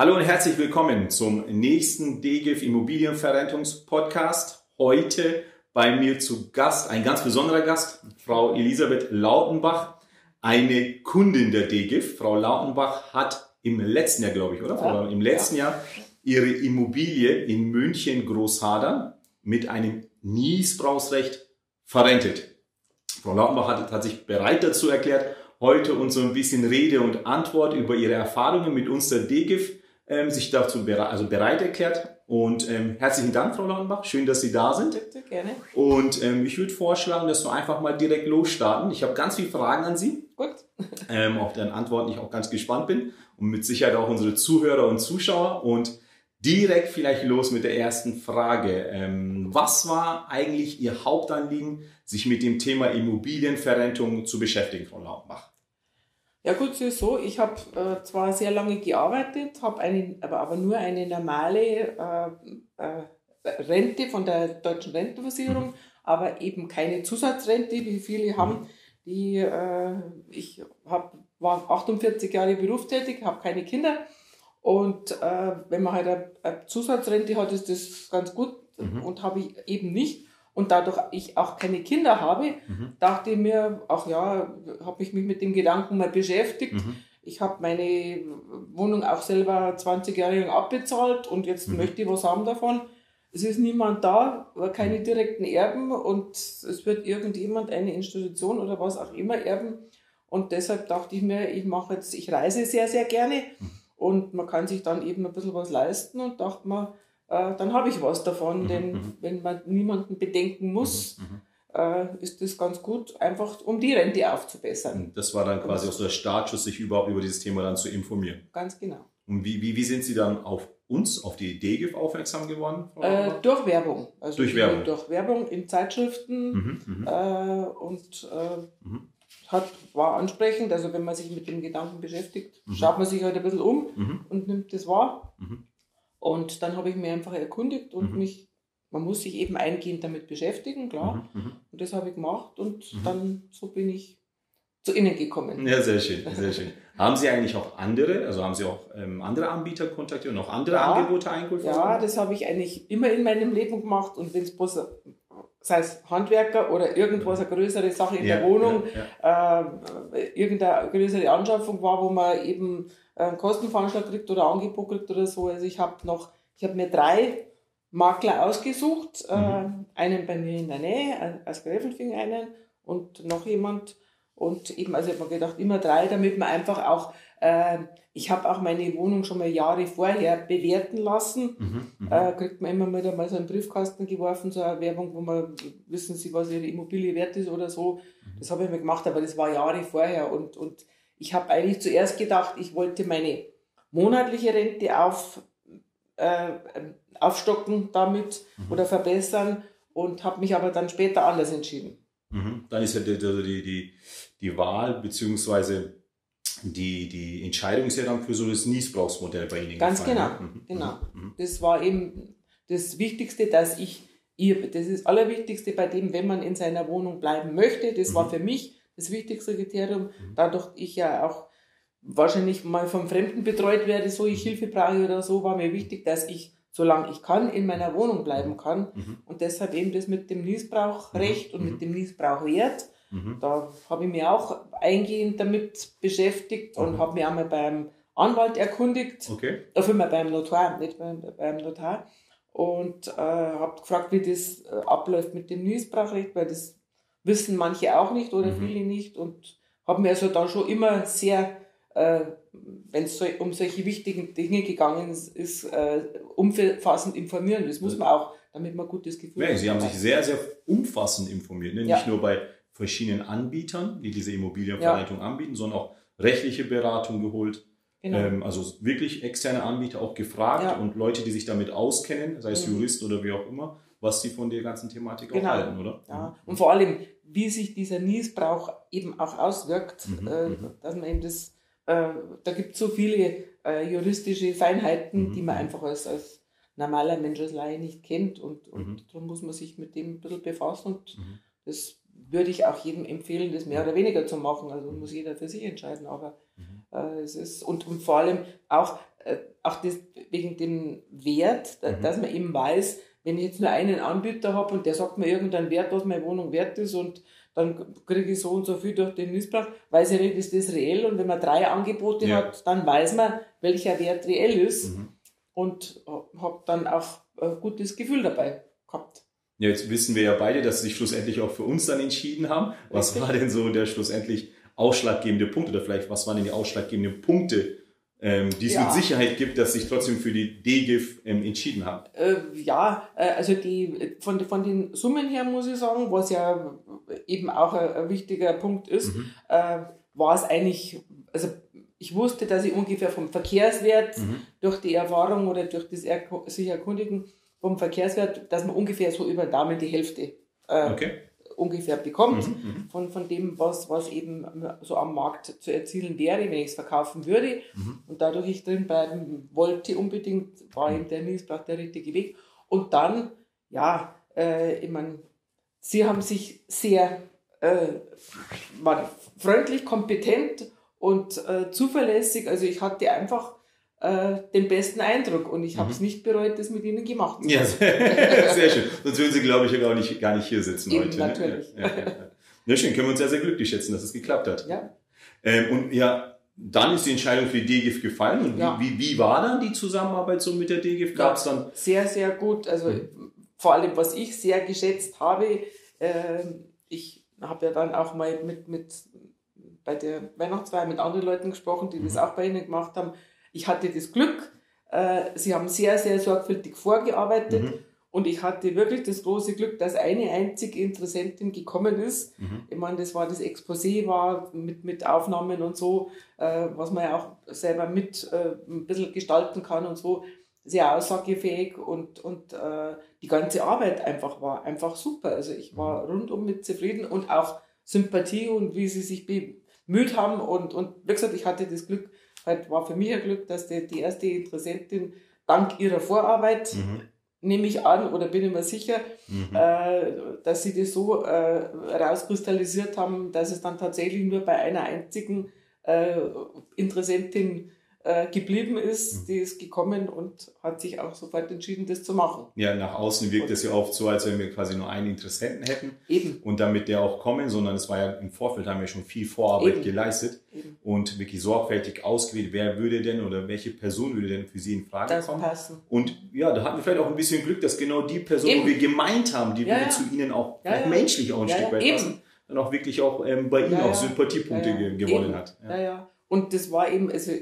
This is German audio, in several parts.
Hallo und herzlich willkommen zum nächsten DGIF Immobilienverrentungspodcast. Heute bei mir zu Gast, ein ganz besonderer Gast, Frau Elisabeth Lautenbach, eine Kundin der DGIF. Frau Lautenbach hat im letzten Jahr, glaube ich, oder? Ja, Im letzten ja. Jahr ihre Immobilie in München Großhadern mit einem Niesbrauchsrecht verrentet. Frau Lautenbach hat, hat sich bereit dazu erklärt, heute uns so ein bisschen Rede und Antwort über ihre Erfahrungen mit uns der DGIF ähm, sich dazu bere also bereit erklärt. Und ähm, herzlichen Dank, Frau Lautenbach. Schön, dass Sie da sind. Bitte, gerne. Und ähm, ich würde vorschlagen, dass wir einfach mal direkt losstarten. Ich habe ganz viele Fragen an Sie. Gut. ähm, auf deren Antworten ich auch ganz gespannt bin. Und mit Sicherheit auch unsere Zuhörer und Zuschauer. Und direkt vielleicht los mit der ersten Frage. Ähm, was war eigentlich Ihr Hauptanliegen, sich mit dem Thema Immobilienverrentung zu beschäftigen, Frau Lautenbach? Ja gut, so, ich habe äh, zwar sehr lange gearbeitet, habe aber, aber nur eine normale äh, äh, Rente von der deutschen Rentenversicherung, mhm. aber eben keine Zusatzrente, wie viele haben. Mhm. Die, äh, ich hab, war 48 Jahre berufstätig, habe keine Kinder und äh, wenn man halt eine, eine, Zusatzrente hat, ist das ganz gut mhm. und habe ich eben nicht und dadurch ich auch keine Kinder habe, mhm. dachte ich mir, ach ja, habe ich mich mit dem Gedanken mal beschäftigt. Mhm. Ich habe meine Wohnung auch selber 20 Jahre lang abbezahlt und jetzt mhm. möchte ich was haben davon. Es ist niemand da, keine mhm. direkten Erben und es wird irgendjemand, eine Institution oder was auch immer erben. Und deshalb dachte ich mir, ich mache jetzt, ich reise sehr, sehr gerne mhm. und man kann sich dann eben ein bisschen was leisten und dachte mir, äh, dann habe ich was davon. Mhm, denn mhm. wenn man niemanden bedenken muss, mhm, mhm, äh, ist das ganz gut, einfach um die Rente aufzubessern. Das war dann quasi auch so der Startschuss, sich überhaupt über dieses Thema dann zu informieren. Ganz genau. Und wie, wie, wie sind Sie dann auf uns, auf die DGIF aufmerksam geworden? Äh, durch Werbung. Also durch Werbung. Durch Werbung in Zeitschriften mhm, mhm. äh, und äh, mhm. hat, war ansprechend. Also wenn man sich mit dem Gedanken beschäftigt, mhm. schaut man sich halt ein bisschen um mhm. und nimmt das wahr. Und dann habe ich mir einfach erkundigt und mhm. mich, man muss sich eben eingehend damit beschäftigen, klar. Mhm. mhm. Und das habe ich gemacht und mhm. dann so bin ich zu Ihnen gekommen. Ja, sehr schön, sehr schön. haben Sie eigentlich auch andere, also haben Sie auch ähm, andere Anbieter kontaktiert und auch andere ja, Angebote eingeholt? Ja, das habe ich eigentlich immer in meinem Leben gemacht und wenn es bloß sei es Handwerker oder irgendwas, eine größere Sache in ja, der Wohnung, ja, ja. Äh, irgendeine größere Anschaffung war, wo man eben einen Kostenvoranschlag kriegt oder Angebot kriegt oder so. Also ich habe noch, ich habe mir drei Makler ausgesucht, äh, mhm. äh, einen bei mir in der Nähe, als Gräfenfing einen und noch jemand. Und eben, also ich habe mir gedacht, immer drei, damit man einfach auch, äh, ich habe auch meine Wohnung schon mal Jahre vorher bewerten lassen. Mhm, mhm. äh, kriegt man immer wieder mal so einen Briefkasten geworfen, so eine Werbung, wo man, wissen Sie, was Ihre Immobilie wert ist oder so. Mhm. Das habe ich mir gemacht, aber das war Jahre vorher und, und ich habe eigentlich zuerst gedacht, ich wollte meine monatliche Rente auf, äh, aufstocken damit mhm. oder verbessern und habe mich aber dann später anders entschieden. Mhm. Dann ist ja die, die, die, die Wahl bzw. Die, die Entscheidung ist ja dann für so das Niesbrauchsmodell bei Ihnen. Ganz gefallen, genau, mhm. genau. Mhm. Mhm. Das war eben das Wichtigste, dass ich, ihr, das ist das Allerwichtigste bei dem, wenn man in seiner Wohnung bleiben möchte, das war mhm. für mich das wichtigste Kriterium. Mhm. Dadurch ich ja auch wahrscheinlich mal vom Fremden betreut werde, so ich Hilfe brauche oder so, war mir wichtig, dass ich, solange ich kann, in meiner Wohnung bleiben kann. Mhm. Und deshalb eben das mit dem Niesbrauchrecht mhm. und mit dem Niesbrauchwert. Mhm. Da habe ich mich auch eingehend damit beschäftigt und habe mich einmal beim Anwalt erkundigt. Okay. Dafür mal beim Notar, nicht beim, beim Notar. Und äh, habe gefragt, wie das äh, abläuft mit dem Niesbrauchrecht, weil das wissen manche auch nicht oder mhm. viele nicht und habe mir also da schon immer sehr, äh, wenn es so, um solche wichtigen Dinge gegangen ist, ist äh, umfassend informieren. Das muss man auch, damit man gutes Gefühl ja, hat. Sie haben sich sehr, sehr umfassend informiert, ne? nicht ja. nur bei verschiedenen Anbietern, die diese Immobilienverwaltung ja. anbieten, sondern auch rechtliche Beratung geholt. Genau. Ähm, also wirklich externe Anbieter auch gefragt ja. und Leute, die sich damit auskennen, sei es mhm. Jurist oder wie auch immer, was sie von der ganzen Thematik genau. auch halten, oder? Ja, mhm. und vor allem, wie sich dieser Niesbrauch eben auch auswirkt, mhm. äh, mhm. dass man eben das, äh, da gibt es so viele äh, juristische Feinheiten, mhm. die man mhm. einfach als, als normaler Mensch als Laie nicht kennt und, und mhm. darum muss man sich mit dem ein bisschen befassen und das würde ich auch jedem empfehlen, das mehr oder weniger zu machen. Also muss jeder für sich entscheiden. Aber äh, es ist, und, und vor allem auch, äh, auch das, wegen dem Wert, mhm. dass man eben weiß, wenn ich jetzt nur einen Anbieter habe und der sagt mir irgendeinen Wert, was meine Wohnung wert ist und dann kriege ich so und so viel durch den Missbrauch, weiß ich nicht, ist das reell und wenn man drei Angebote ja. hat, dann weiß man, welcher Wert reell ist mhm. und habe dann auch ein gutes Gefühl dabei gehabt. Jetzt wissen wir ja beide, dass sie sich schlussendlich auch für uns dann entschieden haben. Was war denn so der schlussendlich ausschlaggebende Punkt oder vielleicht was waren denn die ausschlaggebenden Punkte, ähm, die es ja. mit Sicherheit gibt, dass sich trotzdem für die DGIF ähm, entschieden haben? Äh, ja, äh, also die, von, von den Summen her muss ich sagen, was ja eben auch ein, ein wichtiger Punkt ist, mhm. äh, war es eigentlich, also ich wusste, dass ich ungefähr vom Verkehrswert mhm. durch die Erfahrung oder durch das Erko sich erkundigen vom Verkehrswert, dass man ungefähr so über Daumen die Hälfte äh, okay. ungefähr bekommt mhm, mhm, von, von dem, was, was eben so am Markt zu erzielen wäre, wenn ich es verkaufen würde. Mhm. Und dadurch ich drin bleiben wollte unbedingt, war eben der Missbrauch der richtige Weg. Und dann, ja, äh, ich meine, sie haben sich sehr äh, freundlich, kompetent und äh, zuverlässig. Also ich hatte einfach äh, den besten Eindruck und ich habe es mhm. nicht bereut, das mit ihnen gemacht zu haben. Ja, sehr schön. Sonst würden sie, glaube ich, gar nicht, gar nicht hier sitzen Eben, heute. Ne? Natürlich. Ne? Ja, ja, ja. ja, schön. Können wir uns sehr, sehr glücklich schätzen, dass es geklappt hat. Ja. Ähm, und ja, dann ist die Entscheidung für die DGIF gefallen. Und ja. wie, wie, war dann die Zusammenarbeit so mit der DGIF? Gab es dann? Sehr, sehr gut. Also mhm. vor allem, was ich sehr geschätzt habe, äh, ich habe ja dann auch mal mit, mit bei der Weihnachtsfeier mit anderen Leuten gesprochen, die mhm. das auch bei Ihnen gemacht haben ich hatte das Glück, äh, sie haben sehr, sehr sorgfältig vorgearbeitet mhm. und ich hatte wirklich das große Glück, dass eine einzige Interessentin gekommen ist. Mhm. Ich meine, das war das Exposé, war mit, mit Aufnahmen und so, äh, was man ja auch selber mit äh, ein bisschen gestalten kann und so sehr aussagefähig und, und äh, die ganze Arbeit einfach war einfach super. Also ich war mhm. rundum mit zufrieden und auch Sympathie und wie sie sich bemüht haben und, und wie gesagt, ich hatte das Glück, halt war für mich ein Glück, dass die, die erste Interessentin dank ihrer Vorarbeit, mhm. nehme ich an oder bin ich mir sicher, mhm. äh, dass sie das so äh, rauskristallisiert haben, dass es dann tatsächlich nur bei einer einzigen äh, Interessentin geblieben ist, mhm. die ist gekommen und hat sich auch sofort entschieden, das zu machen. Ja, nach außen wirkt es ja oft so, als wenn wir quasi nur einen Interessenten hätten. Eben. Und damit der auch kommen, sondern es war ja im Vorfeld, haben wir schon viel Vorarbeit Eben. geleistet Eben. und wirklich sorgfältig ausgewählt, wer würde denn oder welche Person würde denn für sie in Frage das kommen. Passen. Und ja, da hatten wir vielleicht auch ein bisschen Glück, dass genau die Person, Eben. die wir gemeint haben, die ja, würde ja. zu ihnen auch, ja, menschlich auch ein Stück weit passen, dann auch wirklich auch ähm, bei ihnen auch Sympathiepunkte gewonnen hat. Ja. ja, Und das war eben, also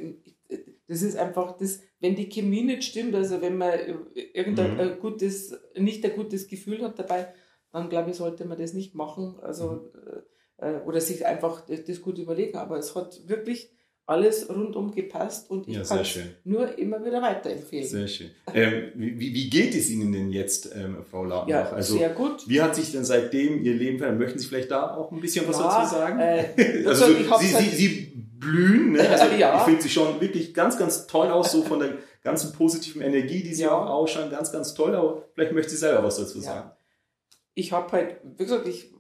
das ist einfach das, wenn die Chemie nicht stimmt, also wenn man irgendein mhm. gutes, nicht ein gutes Gefühl hat dabei, dann glaube ich, sollte man das nicht machen. Also, mhm. äh, oder sich einfach das gut überlegen. Aber es hat wirklich alles rundum gepasst und ich ja, kann es nur immer wieder weiterempfehlen. Sehr schön. Ähm, wie, wie geht es Ihnen denn jetzt, ähm, Frau Lautenbach? Ja, also, sehr gut. Wie hat sich denn seitdem Ihr Leben verändert? Möchten Sie vielleicht da auch ein bisschen was ja, dazu sagen? Äh, also, Sie, Sie, Sie blühen. Ne? Also ja. ich finde sie schon wirklich ganz, ganz toll aus, so von der ganzen positiven Energie, die sie ja. auch ausschauen. Ganz, ganz toll. Aber vielleicht möchte sie selber was dazu sagen. Ich habe halt, wie gesagt, ich,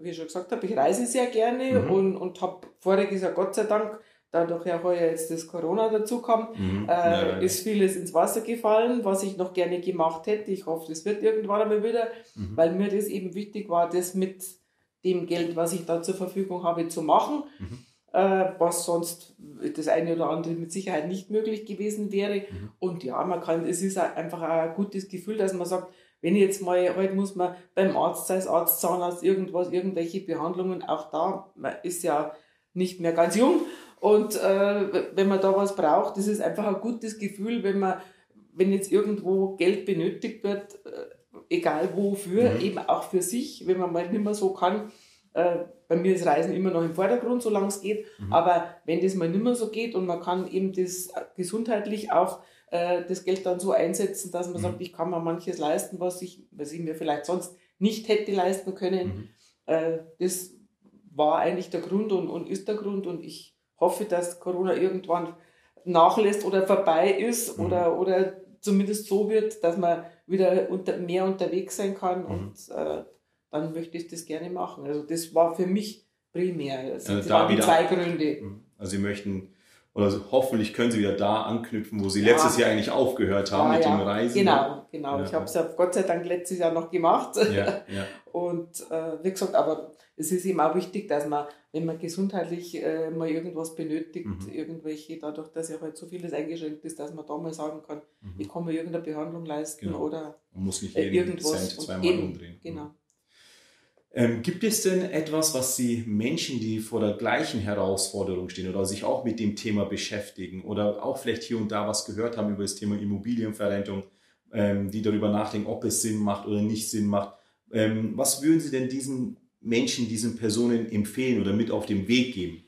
wie ich schon gesagt habe, ich reise sehr gerne mhm. und, und habe voriges Jahr Gott sei Dank, dadurch ja heuer jetzt das Corona dazu kam, mhm. äh, ist vieles ins Wasser gefallen, was ich noch gerne gemacht hätte. Ich hoffe, das wird irgendwann einmal wieder, mhm. weil mir das eben wichtig war, das mit dem Geld, was ich da zur Verfügung habe, zu machen. Mhm was sonst das eine oder andere mit Sicherheit nicht möglich gewesen wäre. Mhm. Und ja, man kann, es ist einfach ein gutes Gefühl, dass man sagt, wenn ich jetzt mal, heute muss man beim Arzt, sei es Arzt, Zahnarzt, irgendwas, irgendwelche Behandlungen, auch da, man ist ja nicht mehr ganz jung. Und äh, wenn man da was braucht, das ist einfach ein gutes Gefühl, wenn man, wenn jetzt irgendwo Geld benötigt wird, äh, egal wofür, mhm. eben auch für sich, wenn man mal nicht mehr so kann, äh, bei mir ist Reisen immer noch im Vordergrund, solange es geht. Mhm. Aber wenn das mal nicht mehr so geht und man kann eben das gesundheitlich auch äh, das Geld dann so einsetzen, dass man mhm. sagt, ich kann mir manches leisten, was ich, was ich mir vielleicht sonst nicht hätte leisten können. Mhm. Äh, das war eigentlich der Grund und, und ist der Grund. Und ich hoffe, dass Corona irgendwann nachlässt oder vorbei ist mhm. oder, oder zumindest so wird, dass man wieder unter, mehr unterwegs sein kann mhm. und äh, dann möchte ich das gerne machen. Also das war für mich primär. Also, also da wieder, zwei Gründe. Mhm. Also Sie möchten oder hoffentlich können Sie wieder da anknüpfen, wo Sie ja. letztes Jahr eigentlich aufgehört haben ja, mit ja. dem Reisen. Genau, genau. Ich habe es ja Gott sei Dank letztes Jahr noch gemacht. Und äh, wie gesagt, aber es ist eben auch wichtig, dass man, wenn man gesundheitlich äh, mal irgendwas benötigt, mhm. irgendwelche, dadurch, dass ja halt so vieles eingeschränkt ist, dass man da mal sagen kann, mhm. ich kann mir irgendeine Behandlung leisten genau. oder man muss nicht jeden irgendwas Cent zweimal eben, umdrehen. Genau. Ähm, gibt es denn etwas, was Sie Menschen, die vor der gleichen Herausforderung stehen oder sich auch mit dem Thema beschäftigen oder auch vielleicht hier und da was gehört haben über das Thema Immobilienverrentung, ähm, die darüber nachdenken, ob es Sinn macht oder nicht Sinn macht? Ähm, was würden Sie denn diesen Menschen, diesen Personen empfehlen oder mit auf den Weg geben?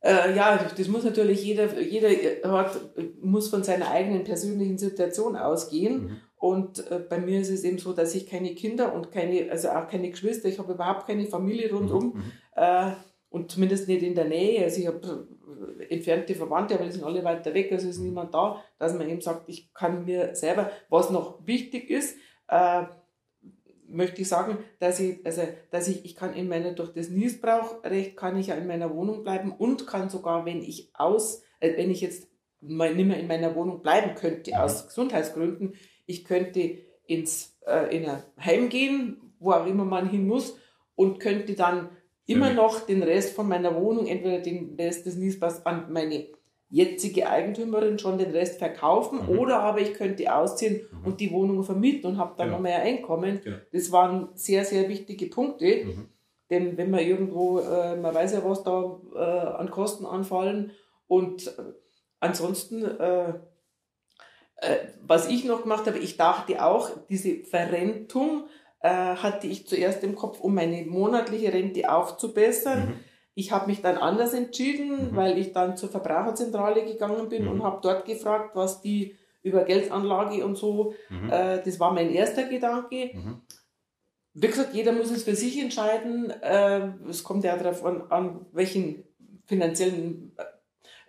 Äh, ja, das muss natürlich jeder, jeder hat, muss von seiner eigenen persönlichen Situation ausgehen. Mhm. Und äh, bei mir ist es eben so, dass ich keine Kinder und keine, also auch keine Geschwister, ich habe überhaupt keine Familie rundum mhm. mhm. äh, und zumindest nicht in der Nähe. Also ich habe äh, entfernte Verwandte, aber die sind alle weiter weg, also ist niemand da, dass man eben sagt, ich kann mir selber, was noch wichtig ist, äh, möchte ich sagen, dass ich, also, dass ich, ich kann in meiner, durch das Niesbrauchrecht kann ich ja in meiner Wohnung bleiben und kann sogar, wenn ich aus, äh, wenn ich jetzt mal nicht mehr in meiner Wohnung bleiben könnte, aus Gesundheitsgründen, ich könnte ins, äh, in ein Heim gehen, wo auch immer man hin muss, und könnte dann immer noch den Rest von meiner Wohnung, entweder den Rest des Niesbaus an meine jetzige Eigentümerin schon den Rest verkaufen mhm. oder aber ich könnte ausziehen mhm. und die Wohnung vermieten und habe dann genau. noch mehr Einkommen. Genau. Das waren sehr, sehr wichtige Punkte. Mhm. Denn wenn man irgendwo, äh, man weiß ja, was da äh, an Kosten anfallen und äh, ansonsten, äh, was ich noch gemacht habe, ich dachte auch, diese Verrentung äh, hatte ich zuerst im Kopf, um meine monatliche Rente aufzubessern mhm. Ich habe mich dann anders entschieden, mhm. weil ich dann zur Verbraucherzentrale gegangen bin mhm. und habe dort gefragt, was die über Geldanlage und so, mhm. äh, das war mein erster Gedanke. Mhm. Wie gesagt, jeder muss es für sich entscheiden. Äh, es kommt ja darauf an, an welchen finanziellen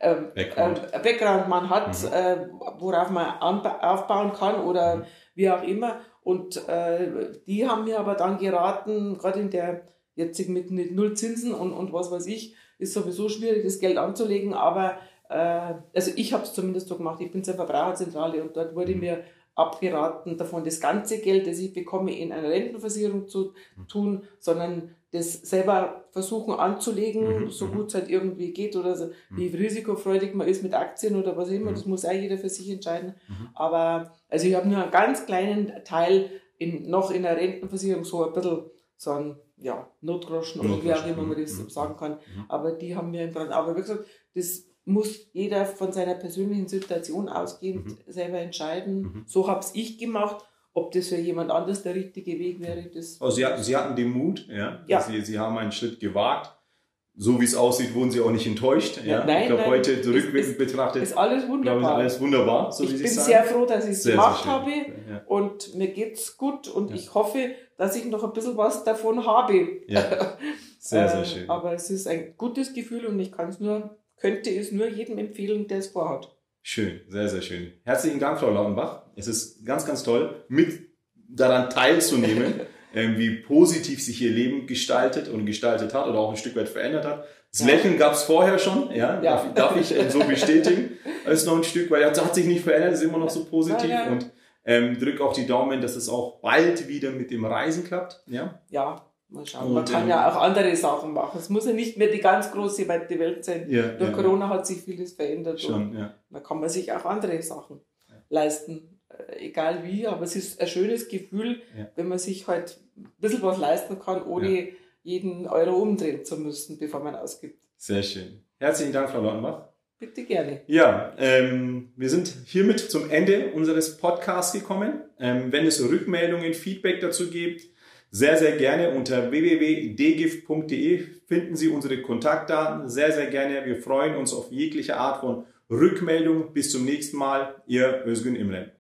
äh, äh Background. Background. man hat, mhm. äh, worauf man aufbauen kann oder mhm. wie auch immer. Und äh, die haben mir aber dann geraten, gerade in der Jetzt mit, mit null Zinsen und, und was weiß ich, ist sowieso schwierig, das Geld anzulegen. Aber äh, also ich habe es zumindest so gemacht. Ich bin zur Verbraucherzentrale und dort wurde mir abgeraten, davon das ganze Geld, das ich bekomme, in eine Rentenversicherung zu tun, sondern das selber versuchen anzulegen, mhm. so mhm. gut es halt irgendwie geht oder so, mhm. wie risikofreudig man ist mit Aktien oder was immer, das muss auch jeder für sich entscheiden. Aber also ich habe nur einen ganz kleinen Teil in, noch in der Rentenversicherung, so ein bisschen so ein ja, Notgroschen oder wie auch immer man das mhm. sagen kann. Mhm. Aber die haben wir im Brand. Aber wie gesagt, das muss jeder von seiner persönlichen Situation ausgehend mhm. selber entscheiden. Mhm. So habe es ich gemacht. Ob das für jemand anders der richtige Weg wäre, das. Also Sie hatten, Sie hatten den Mut, ja. ja. Sie, Sie haben einen Schritt gewagt. So wie es aussieht, wurden Sie auch nicht enttäuscht. Ja, ja. Nein, ich glaube, heute zurückwirkend betrachtet. Ist alles wunderbar. Glaube, ist alles wunderbar, so ich Sie sagen. Bin sehr froh, dass ich es gemacht habe ja. und mir geht's gut und ich hoffe, dass ich noch ein bisschen was davon habe. Ja. Sehr, sehr schön. Aber es ist ein gutes Gefühl und ich kann es nur, könnte es nur jedem empfehlen, der es vorhat. Schön, sehr, sehr schön. Herzlichen Dank, Frau Lautenbach. Es ist ganz, ganz toll, mit daran teilzunehmen, ähm, wie positiv sich ihr Leben gestaltet und gestaltet hat oder auch ein Stück weit verändert hat. Das ja. Lächeln gab es vorher schon, ja, ja. Darf, darf, ich so bestätigen. Es ist noch ein Stück, weil es hat sich nicht verändert, ist immer noch so positiv ja, und ähm, drück auch die Daumen, dass es auch bald wieder mit dem Reisen klappt. Ja, ja mal schauen. Und, Man kann ähm, ja auch andere Sachen machen. Es muss ja nicht mehr die ganz große weite Welt sein. Durch Corona hat sich vieles verändert. Schon, ja. Da kann man sich auch andere Sachen leisten. Äh, egal wie, aber es ist ein schönes Gefühl, wenn man sich halt ein bisschen was leisten kann, ohne jeden Euro umdrehen zu müssen, bevor man ausgibt. Sehr schön. Herzlichen Dank, Frau Lautenbach. Bitte gerne. Ja, ähm, wir sind hiermit zum Ende unseres Podcasts gekommen. Ähm, wenn es Rückmeldungen, Feedback dazu gibt, sehr, sehr gerne unter www.dgif.de finden Sie unsere Kontaktdaten. Sehr, sehr gerne. Wir freuen uns auf jegliche Art von Rückmeldung. Bis zum nächsten Mal. Ihr Özgün Imren.